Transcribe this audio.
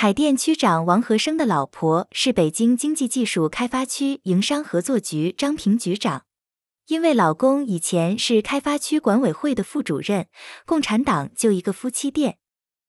海淀区长王和生的老婆是北京经济技术开发区营商合作局张平局长。因为老公以前是开发区管委会的副主任共产党就一个夫妻店